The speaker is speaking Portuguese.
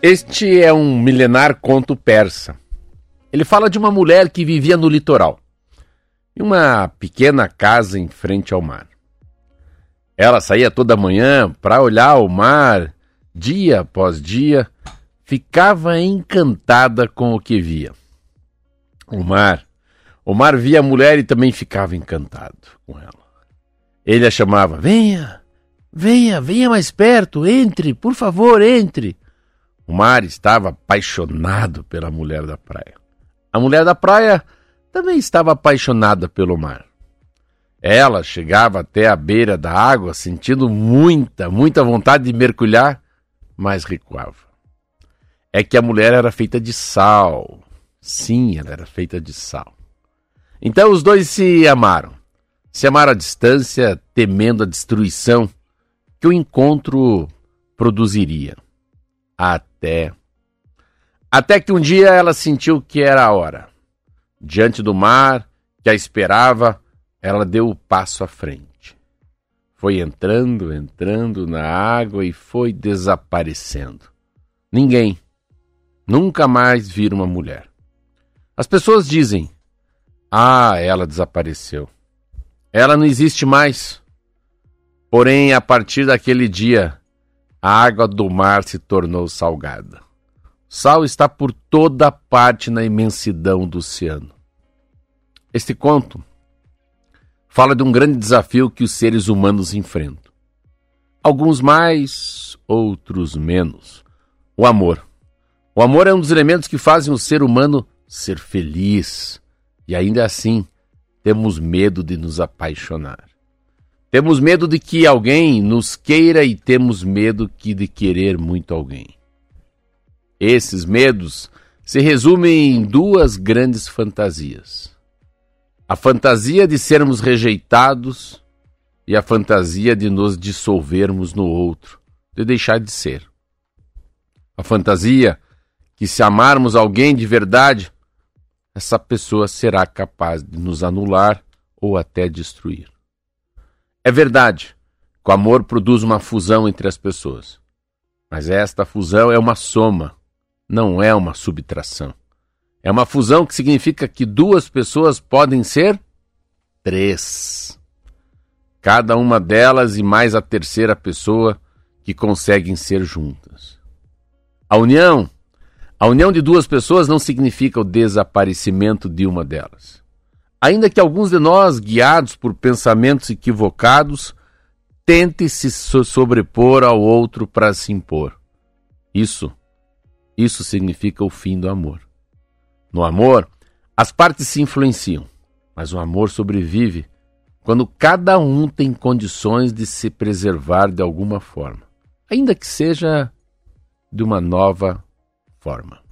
Este é um milenar conto persa. Ele fala de uma mulher que vivia no litoral, em uma pequena casa em frente ao mar. Ela saía toda manhã para olhar o mar, dia após dia, ficava encantada com o que via. O mar. O mar via a mulher e também ficava encantado com ela. Ele a chamava: Venha, venha, venha mais perto, entre, por favor, entre. O mar estava apaixonado pela mulher da praia. A mulher da praia também estava apaixonada pelo mar. Ela chegava até a beira da água sentindo muita, muita vontade de mergulhar, mas recuava. É que a mulher era feita de sal. Sim, ela era feita de sal. Então os dois se amaram. Se amaram à distância, temendo a destruição que o encontro produziria. Até. Até que um dia ela sentiu que era a hora. Diante do mar, que a esperava, ela deu o passo à frente. Foi entrando, entrando na água e foi desaparecendo. Ninguém, nunca mais vira uma mulher. As pessoas dizem: Ah, ela desapareceu. Ela não existe mais. Porém, a partir daquele dia, a água do mar se tornou salgada. Sal está por toda parte na imensidão do oceano. Este conto fala de um grande desafio que os seres humanos enfrentam. Alguns mais, outros menos. O amor. O amor é um dos elementos que fazem o ser humano ser feliz. E ainda assim, temos medo de nos apaixonar. Temos medo de que alguém nos queira e temos medo que de querer muito alguém. Esses medos se resumem em duas grandes fantasias: a fantasia de sermos rejeitados e a fantasia de nos dissolvermos no outro, de deixar de ser. A fantasia que, se amarmos alguém de verdade, essa pessoa será capaz de nos anular ou até destruir. É verdade que o amor produz uma fusão entre as pessoas. Mas esta fusão é uma soma, não é uma subtração. É uma fusão que significa que duas pessoas podem ser três. Cada uma delas e mais a terceira pessoa que conseguem ser juntas. A união, a união de duas pessoas não significa o desaparecimento de uma delas. Ainda que alguns de nós, guiados por pensamentos equivocados, tentem se sobrepor ao outro para se impor. Isso, isso significa o fim do amor. No amor, as partes se influenciam, mas o amor sobrevive quando cada um tem condições de se preservar de alguma forma, ainda que seja de uma nova forma.